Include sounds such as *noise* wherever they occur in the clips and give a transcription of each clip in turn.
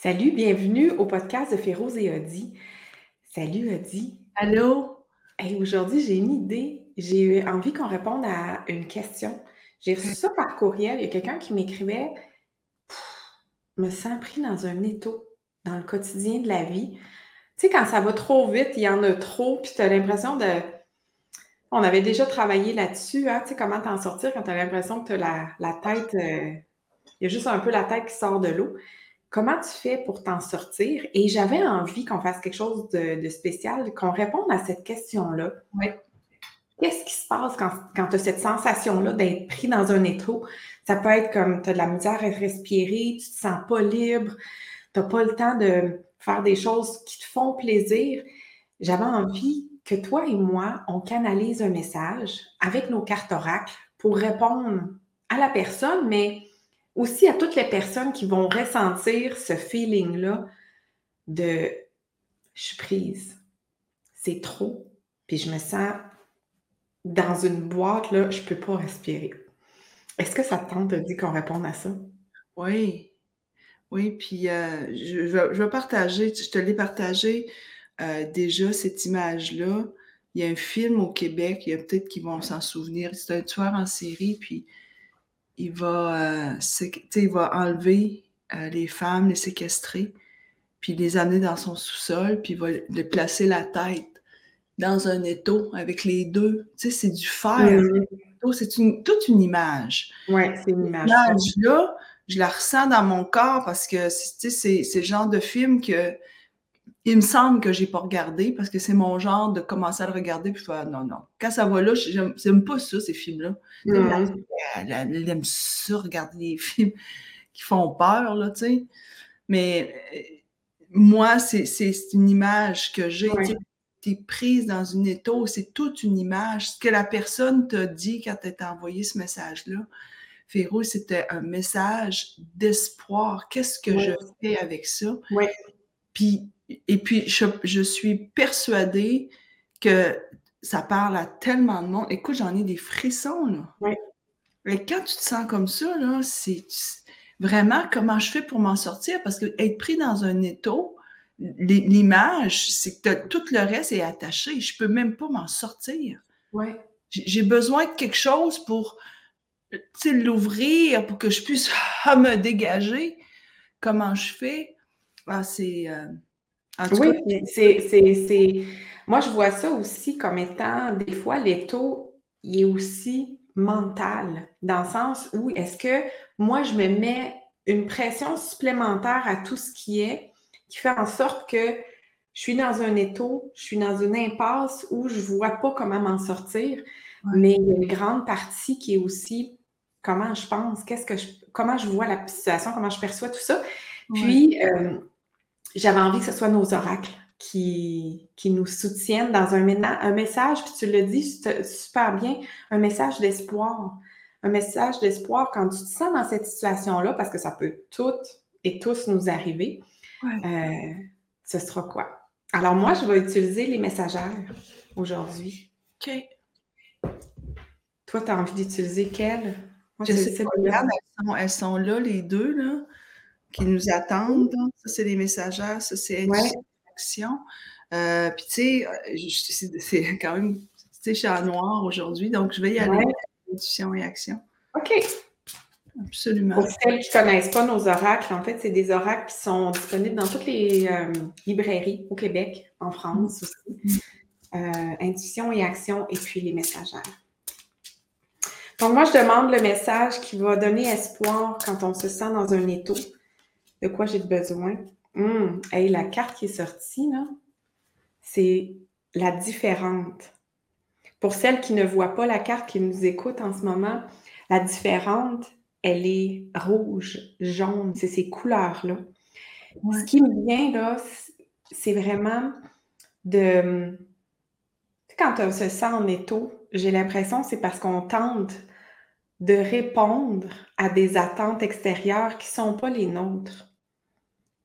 Salut, bienvenue au podcast de Féroze et Audi. Salut Audi. Allô? Hey, Aujourd'hui, j'ai une idée. J'ai eu envie qu'on réponde à une question. J'ai reçu ça par courriel. Il y a quelqu'un qui m'écrivait me sens pris dans un étau dans le quotidien de la vie. Tu sais, quand ça va trop vite, il y en a trop, puis tu as l'impression de. On avait déjà travaillé là-dessus, hein, tu sais, comment t'en sortir quand tu as l'impression que tu as la, tête. euh, Il y a juste un peu la tête qui sort de l'eau. Comment tu fais pour t'en sortir? Et j'avais envie qu'on fasse quelque chose de, de spécial, qu'on réponde à cette question-là. Oui. Qu'est-ce qui se passe quand, quand tu as cette sensation-là d'être pris dans un étau? Ça peut être comme tu as de la misère à respirer, tu te sens pas libre, tu n'as pas le temps de faire des choses qui te font plaisir. J'avais envie que toi et moi, on canalise un message avec nos cartes oracles pour répondre à la personne, mais aussi à toutes les personnes qui vont ressentir ce feeling-là de je suis prise, c'est trop, puis je me sens dans une boîte, là, je ne peux pas respirer. Est-ce que ça te tente de dire qu'on réponde à ça? Oui. Oui, puis euh, je, je vais, je vais partager, je te l'ai partagé euh, déjà, cette image-là. Il y a un film au Québec, il y a peut-être qui vont s'en souvenir. C'est un tueur en série, puis il va, euh, il va enlever euh, les femmes, les séquestrer, puis les amener dans son sous-sol, puis il va le placer la tête dans un étau avec les deux. Tu sais, c'est du fer. L'étau, C'est une, toute une image. Oui, c'est une image. image-là, je la ressens dans mon corps parce que c'est le genre de film que il me semble que j'ai pas regardé parce que c'est mon genre de commencer à le regarder puis faire non, non. Quand ça va là, j'aime pas ça, ces films-là. Elle, aime ça, regarder des films qui font peur, là, tu sais. Mais euh, moi, c'est une image que j'ai. Tu T'es prise dans une étau, c'est toute une image. Ce que la personne t'a dit quand elle t'a envoyé ce message-là, Féro, c'était un message d'espoir. Qu'est-ce que je fais avec ça? Ouais. Puis, et puis, je, je suis persuadée que ça parle à tellement de monde. Écoute, j'en ai des frissons, là. Ouais. Et quand tu te sens comme ça, là, c'est vraiment comment je fais pour m'en sortir? Parce que être pris dans un étau, l'image, c'est que tout le reste est attaché. Je peux même pas m'en sortir. Ouais. J'ai besoin de quelque chose pour l'ouvrir, pour que je puisse *laughs* ah, me dégager. Comment je fais? Ah, c'est. euh, en tout Oui, c'est, Moi, je vois ça aussi comme étant, des fois, l'étau, il est aussi mental, dans le sens où est-ce que moi, je me mets une pression supplémentaire à tout ce qui est, qui fait en sorte que je suis dans un étau, je suis dans une impasse où je ne vois pas comment m'en sortir, Ouais. mais il y a une grande partie qui est aussi comment je pense, qu'est-ce que je, comment je vois la situation, comment je perçois tout ça. ouais. Puis, euh, j'avais envie que ce soit nos oracles qui, qui nous soutiennent dans un, message, puis tu le dis su- super bien, un message d'espoir. Un message d'espoir quand tu te sens dans cette situation-là, parce que ça peut toutes et tous nous arriver, Ouais. euh, ce sera quoi? Alors moi, je vais utiliser les messagères aujourd'hui. OK. Toi, tu as envie d'utiliser quelle? Moi, Je sais pas, celle-là. regarde, elles sont, elles sont là, les deux, là, qui nous attendent. là. Ça, c'est les messagères, ça, c'est action. Euh, Puis, tu sais, euh, c'est quand même, tu sais, je suis en noir aujourd'hui, donc je vais y aller Ouais. intuition et action. OK. Absolument. Pour celles qui ne connaissent pas nos oracles, en fait, c'est des oracles qui sont disponibles dans toutes les euh, librairies au Québec, en France aussi. Euh, intuition et action, et puis les messagères. Donc, moi, je demande le message qui va donner espoir quand on se sent dans un étau. De quoi j'ai besoin? Hum, hey, la carte qui est sortie, là, c'est la différente. Pour celles qui ne voient pas la carte, qui nous écoutent en ce moment, la différente, elle est rouge, jaune, c'est ces couleurs-là. Ouais. Ce qui me vient, là, c'est vraiment de... Quand on se sent en étau, j'ai l'impression que c'est parce qu'on tente de répondre à des attentes extérieures qui ne sont pas les nôtres.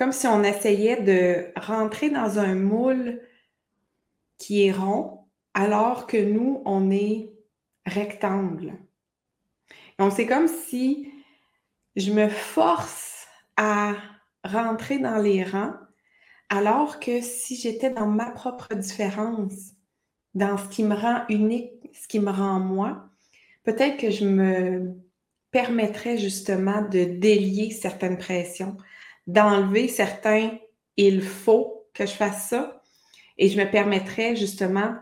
Comme si on essayait de rentrer dans un moule qui est rond, alors que nous, on est rectangle. Donc, c'est comme si je me force à rentrer dans les rangs, alors que si j'étais dans ma propre différence, dans ce qui me rend unique, ce qui me rend moi, peut-être que je me permettrais justement de délier certaines pressions, d'enlever certains il faut que je fasse ça, et je me permettrais justement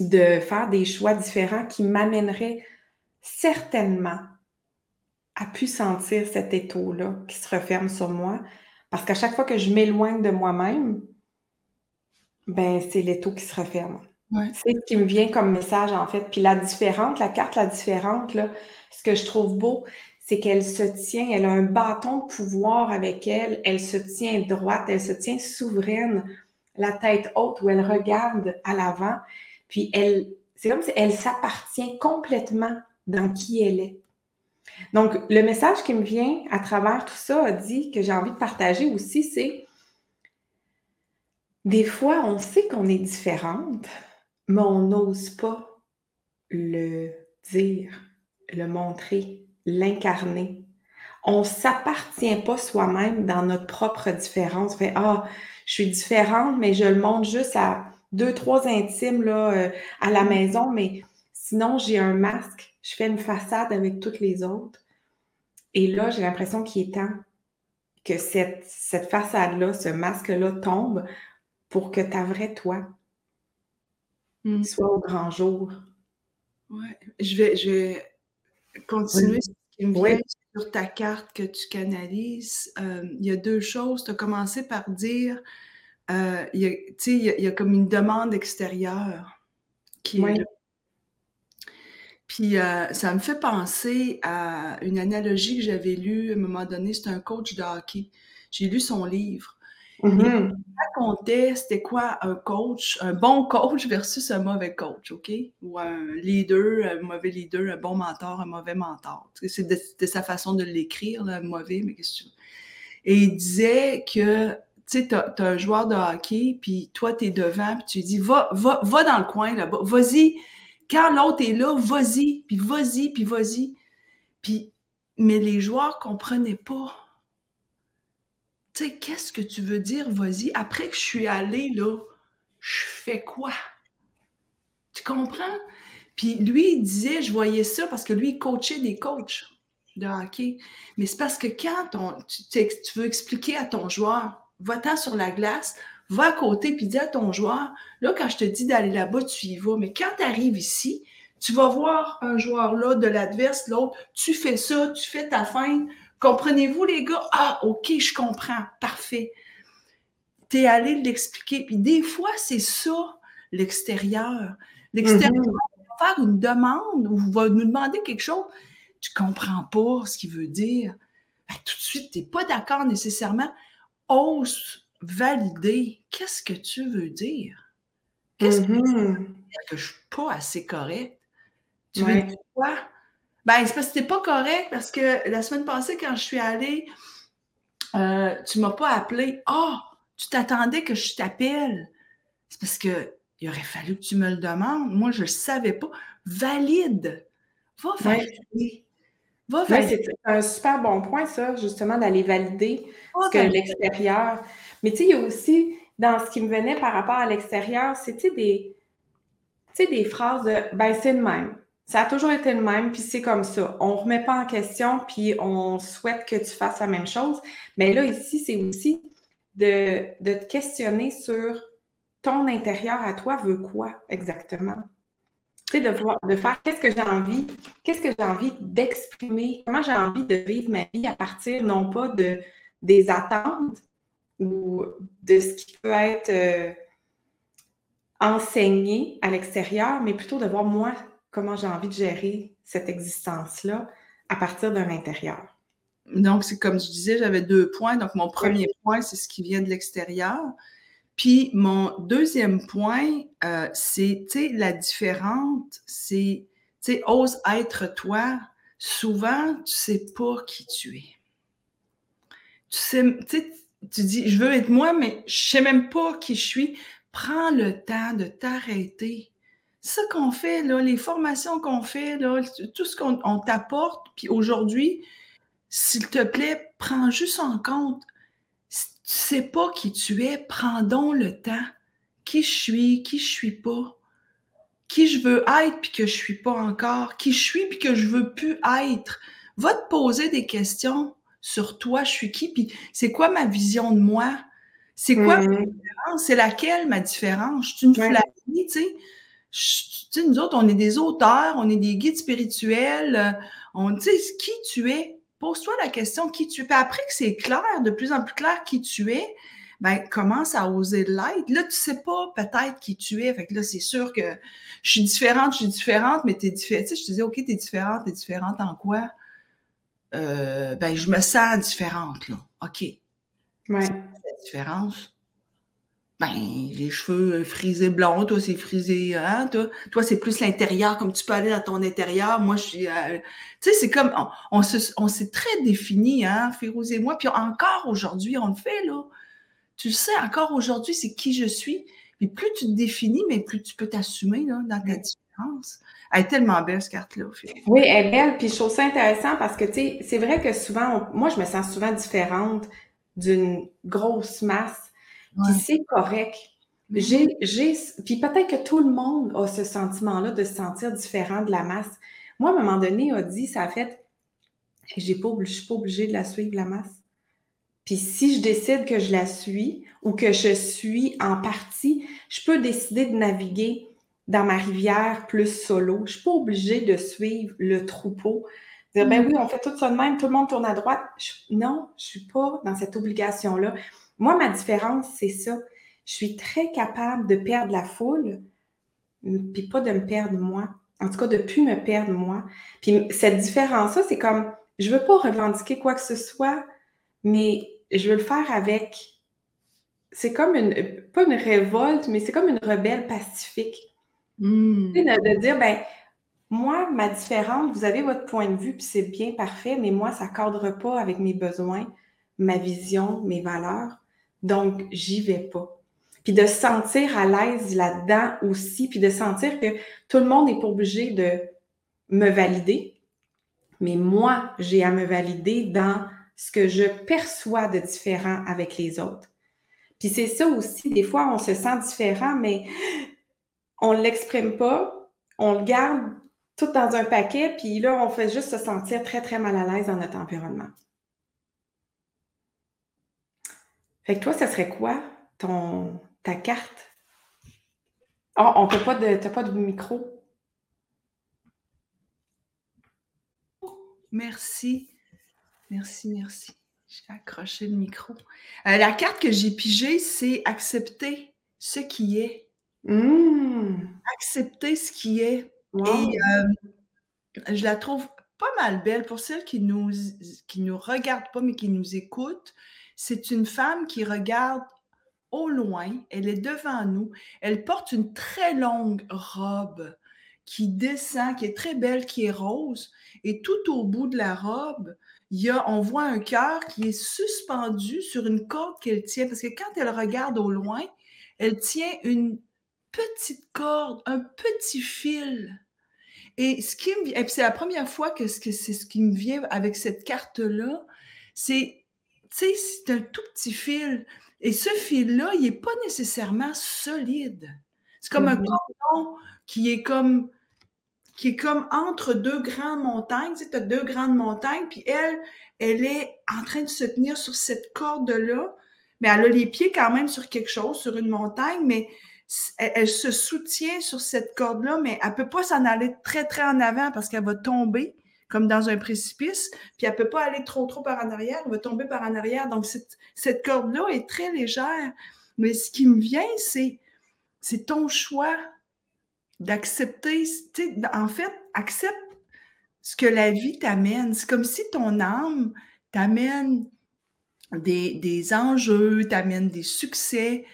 de faire des choix différents qui m'amèneraient certainement à pu sentir cet étau-là qui se referme sur moi. Parce qu'à chaque fois que je m'éloigne de moi-même, ben c'est l'étau qui se referme. C'est ce qui me vient comme message, en fait. Puis la différente, la carte, la différente, là, ce que je trouve beau, c'est qu'elle se tient, elle a un bâton de pouvoir avec elle, elle se tient droite, elle se tient souveraine, la tête haute où elle regarde à l'avant. Puis elle, c'est comme si elle s'appartient complètement dans qui elle est. Donc, le message qui me vient à travers tout ça a dit que j'ai envie de partager aussi, c'est des fois, on sait qu'on est différente, mais on n'ose pas le dire, le montrer, l'incarner. On ne s'appartient pas soi-même dans notre propre différence. On fait Ah, je suis différente, mais je le montre juste à deux, trois intimes là, euh, à la maison, mais sinon, j'ai un masque, je fais une façade avec toutes les autres. Et là, j'ai l'impression qu'il est temps que cette, cette façade-là, ce masque-là tombe pour que ta vraie toi mmh. soit au grand jour. Oui, je vais, je vais continuer qui me vient sur ta carte que tu canalises. Euh, il y a deux choses. Tu as commencé par dire euh, il, y a, il, y a, il, y a, comme une demande extérieure qui est là. Puis euh, ça me fait penser à une analogie que j'avais lue à un moment donné. C'est un coach de hockey. J'ai lu son livre. Mm-hmm. Il racontait c'était quoi un coach, un bon coach versus un mauvais coach, OK? Ou un leader, un mauvais leader, un bon mentor, un mauvais mentor. C'est de, sa façon de l'écrire, mauvais, mais qu'est-ce que tu veux? Et il disait que tu sais, tu as, un joueur de hockey, puis toi, tu es devant, puis tu lui dis, va, va, va dans le coin là-bas, vas-y. Quand l'autre est là, vas-y, puis vas-y, puis vas-y. Puis, mais les joueurs ne comprenaient pas. Tu sais, qu'est-ce que tu veux dire, vas-y? Après que je suis allé là, je fais quoi? Tu comprends? Puis lui, il disait, je voyais ça parce que lui, il coachait des coachs de hockey. Mais c'est parce que quand tu, tu veux expliquer à ton joueur, va-t'en sur la glace, va à côté, puis dis à ton joueur, là, quand je te dis d'aller là-bas, tu y vas. Mais quand tu arrives ici, tu vas voir un joueur là de l'adverse, l'autre, tu fais ça, tu fais ta fin. Comprenez-vous, les gars? Ah, OK, je comprends. Parfait. Tu es allé l'expliquer. Puis des fois, c'est ça, l'extérieur. L'extérieur mm-hmm. va faire une demande ou va nous demander quelque chose. Tu ne comprends pas ce qu'il veut dire. Ben, tout de suite, tu n'es pas d'accord nécessairement ose valider qu'est-ce que tu veux dire? Qu'est-ce que tu veux mm-hmm. dire que je ne suis pas assez correcte? Tu veux dire quoi? Ben, c'est parce que n'es pas correct parce que la semaine passée, quand je suis allée, euh, tu ne m'as pas appelé. Ah, oh, tu t'attendais que je t'appelle. C'est parce qu'il aurait fallu que tu me le demandes. Moi, je ne le savais pas. Valide. Va valider c'est un super bon point, ça, justement, d'aller valider ce que l'extérieur. Mais tu sais, il y a aussi, dans ce qui me venait par rapport à l'extérieur, c'était des, des phrases de ben, c'est le même. Ça a toujours été le même, puis c'est comme ça. On ne remet pas en question, puis on souhaite que tu fasses la même chose. Mais là, ici, c'est aussi de, de te questionner sur ton intérieur à toi veut quoi exactement? Tu sais, de, voir, de faire qu'est-ce que j'ai envie, qu'est-ce que j'ai envie d'exprimer, comment j'ai envie de vivre ma vie à partir non pas de des attentes ou de ce qui peut être euh, enseigné à l'extérieur, mais plutôt de voir moi comment j'ai envie de gérer cette existence-là à partir d'un intérieur. Donc, c'est comme je disais, j'avais deux points. Donc, mon premier point, c'est ce qui vient de l'extérieur. Puis mon deuxième point, euh, c'est, tu sais, la différente, c'est, tu sais, ose être toi. Souvent, tu sais pas qui tu es. Tu sais, tu tu dis, je veux être moi, mais je sais même pas qui je suis. Prends le temps de t'arrêter. Ce qu'on fait, là, les formations qu'on fait, là, tout ce qu'on t'apporte, puis aujourd'hui, s'il te plaît, prends juste en compte tu sais pas qui tu es, prends donc le temps. Qui je suis, qui je suis pas. Qui je veux être puis que je suis pas encore. Qui je suis puis que je veux plus être. Va te poser des questions sur toi, je suis qui, puis c'est quoi ma vision de moi? C'est quoi ma mmh. différence? C'est laquelle ma différence? Je suis une tu sais? Tu sais, nous autres, on est des auteurs, on est des guides spirituels. Euh, on, sais, qui tu es? Pose-toi la question qui tu es. Puis après que c'est clair, de plus en plus clair qui tu es, ben, commence à oser l'être. Là, tu sais pas peut-être qui tu es. Fait que là, c'est sûr que je suis différente, je suis différente, mais tu es différente. Tu sais, je te dis, OK, tu es différente, tu es différente en quoi? Euh, ben, je me sens différente, là. OK. Ouais. La différence? Ben, les cheveux frisés blonds, toi, c'est frisé, hein, toi, toi c'est plus l'intérieur, comme tu peux aller dans ton intérieur. Moi, je suis, euh, tu sais, c'est comme, on, on s'est très défini, hein, Férouz et moi, puis encore aujourd'hui, on le fait, là. Tu sais, encore aujourd'hui, c'est qui je suis. Puis plus tu te définis, mais plus tu peux t'assumer, là, dans ta différence. Elle est tellement belle, cette carte-là. Oui, elle est belle. Puis je trouve ça intéressant parce que, tu sais, c'est vrai que souvent, moi, je me sens souvent différente d'une grosse masse. Puis c'est correct. J'ai, j'ai, puis peut-être que tout le monde a ce sentiment-là de se sentir différent de la masse. Moi, à un moment donné, a dit, ça a fait, je suis pas obligée de la suivre, la masse. Puis si je décide que je la suis ou que je suis en partie, je peux décider de naviguer dans ma rivière plus solo. Je ne suis pas obligée de suivre le troupeau. Dire, ben mm. oui, on fait tout ça de même, tout le monde tourne à droite. non, je ne suis pas dans cette obligation-là. Moi, ma différence, c'est ça. Je suis très capable de perdre la foule, puis pas de me perdre moi. En tout cas, de ne plus me perdre moi. Puis cette différence-là, c'est comme, je ne veux pas revendiquer quoi que ce soit, mais je veux le faire avec. C'est comme une, pas une révolte, mais c'est comme une rebelle pacifique. Mmh. De, dire, ben, moi, ma différence, vous avez votre point de vue, puis c'est bien parfait, mais moi, ça ne cadre pas avec mes besoins, ma vision, mes valeurs. Donc, j'y vais pas. Puis de se sentir à l'aise là-dedans aussi, puis de sentir que tout le monde n'est pas obligé de me valider, mais moi, j'ai à me valider dans ce que je perçois de différent avec les autres. Puis c'est ça aussi, des fois, on se sent différent, mais on ne l'exprime pas, on le garde tout dans un paquet, puis là, on fait juste se sentir très, très mal à l'aise dans notre environnement. Fait que toi, ça serait quoi ton, ta carte? Oh, on peut pas de. T'as pas de micro? Merci. Merci, merci. J'ai accroché le micro. Euh, la carte que j'ai pigée, c'est accepter ce qui est. Mmh. Accepter ce qui est. Et euh, je la trouve pas mal belle pour celles qui nous qui nous regardent pas, mais qui nous écoutent. C'est une femme qui regarde au loin, elle est devant nous, elle porte une très longue robe qui descend, qui est très belle, qui est rose, et tout au bout de la robe, y a, on voit un cœur qui est suspendu sur une corde qu'elle tient, parce que quand elle regarde au loin, elle tient une petite corde, un petit fil. Et ce qui c'est la première fois que c'est ce qui me vient avec cette carte-là, c'est, tu sais, c'est un tout petit fil. Et ce fil-là, il n'est pas nécessairement solide. C'est comme un mm-hmm. cordon qui est comme qui est comme entre deux grandes montagnes. Tu sais, as deux grandes montagnes, puis elle, elle est en train de se tenir sur cette corde-là, mais elle a les pieds quand même sur quelque chose, sur une montagne, mais elle, se soutient sur cette corde-là, mais elle ne peut pas s'en aller très, très en avant parce qu'elle va tomber comme dans un précipice, puis elle ne peut pas aller trop, trop par en arrière, elle va tomber par en arrière. Donc, cette, cette corde-là est très légère. Mais ce qui me vient, c'est, c'est ton choix d'accepter, en fait, accepte ce que la vie t'amène. C'est comme si ton âme t'amène des, des enjeux, t'amène des succès,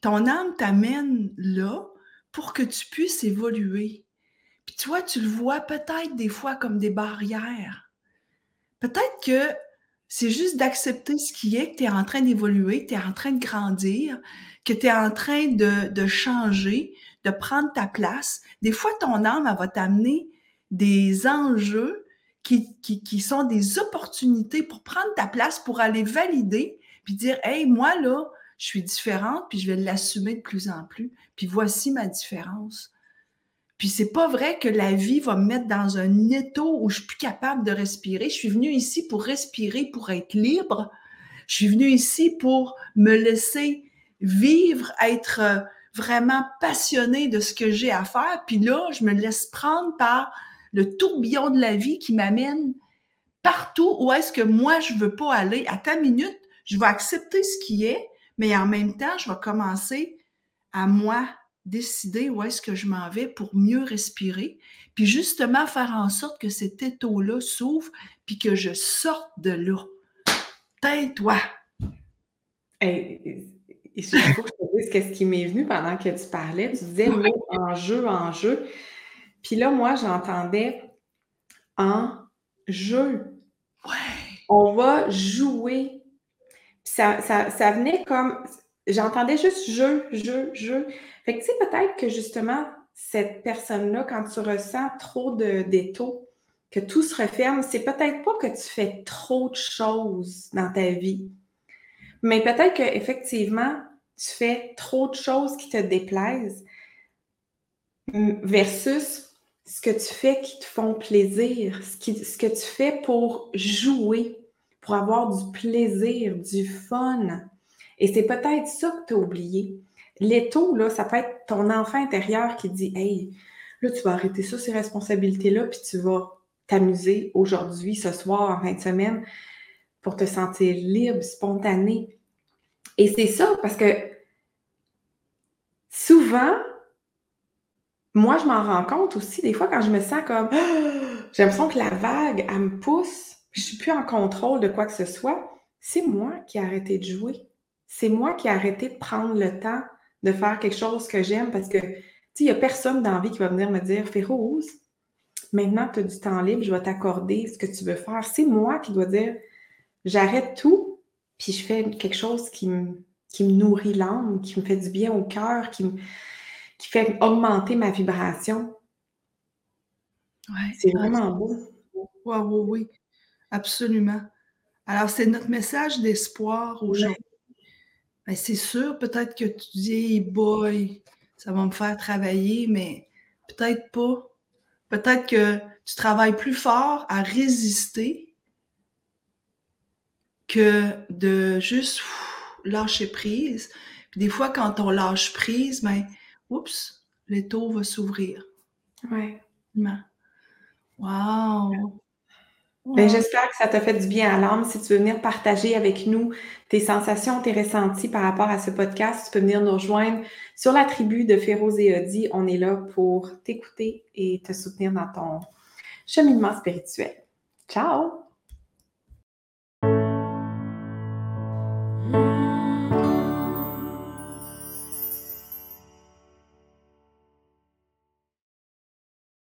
ton âme t'amène là pour que tu puisses évoluer. Puis toi, tu le vois peut-être des fois comme des barrières. Peut-être que c'est juste d'accepter ce qui est, que tu es en train d'évoluer, que tu es en train de grandir, que tu es en train de, changer, de prendre ta place. Des fois, ton âme, elle va t'amener des enjeux qui, qui, qui, sont des opportunités pour prendre ta place, pour aller valider puis dire Hey, moi, là, je suis différente, puis je vais l'assumer de plus en plus. Puis voici ma différence. Puis c'est pas vrai que la vie va me mettre dans un étau où je suis plus capable de respirer. Je suis venue ici pour respirer, pour être libre. Je suis venue ici pour me laisser vivre, être euh, vraiment passionnée de ce que j'ai à faire. Puis là, je me laisse prendre par le tourbillon de la vie qui m'amène partout où est-ce que moi, je veux pas aller. À ta minute, je vais accepter ce qui est, mais en même temps, je vais commencer à moi décider où est-ce que je m'en vais pour mieux respirer, puis justement faire en sorte que cet étau-là s'ouvre, puis que je sorte de là. Tais-toi! il faut que je te dise ce qui m'est venu pendant que tu parlais. Tu disais en jeu, en jeu. Puis là, moi, j'entendais en jeu. Ouais. On va jouer. ça, ça, ça venait comme j'entendais juste jeu, jeu, jeu. Fait que tu sais, peut-être que justement, cette personne-là, quand tu ressens trop d'étaux, que tout se referme, c'est peut-être pas que tu fais trop de choses dans ta vie, mais peut-être qu'effectivement, tu fais trop de choses qui te déplaisent versus ce que tu fais qui te font plaisir, ce que tu fais pour jouer, pour avoir du plaisir, du fun. Et c'est peut-être ça que tu as oublié. L'étau, là, ça peut être ton enfant intérieur qui dit Hey, là, tu vas arrêter ça, ces responsabilités-là, puis tu vas t'amuser aujourd'hui, ce soir, en fin de semaine, pour te sentir libre, spontané. Et c'est ça, parce que souvent, moi, je m'en rends compte aussi, des fois, quand je me sens comme *gasps* j'ai l'impression que la vague, elle me pousse, je ne suis plus en contrôle de quoi que ce soit, c'est moi qui ai arrêté de jouer c'est moi qui ai arrêté de prendre le temps de faire quelque chose que j'aime parce que, il n'y a personne dans la vie qui va venir me dire Féroze, maintenant tu as du temps libre, je vais t'accorder ce que tu veux faire. C'est moi qui dois dire j'arrête tout, puis je fais quelque chose qui me, qui me nourrit l'âme, qui me fait du bien au cœur, qui, qui fait augmenter ma vibration. Ouais, c'est vraiment beau. Oui, oui, oui, absolument. Alors, c'est notre message d'espoir aujourd'hui. Ben, c'est sûr, peut-être que tu dis, boy, ça va me faire travailler, mais peut-être pas. Peut-être que tu travailles plus fort à résister que de juste lâcher prise. Puis des fois, quand on lâche prise, ben, oups, l'étau va s'ouvrir. Ouais. Wow! Ben, j'espère que ça t'a fait du bien à l'âme. Si tu veux venir partager avec nous tes sensations, tes ressentis par rapport à ce podcast, tu peux venir nous rejoindre sur la tribu de Féroz et Audi. On est là pour t'écouter et te soutenir dans ton cheminement spirituel. Ciao!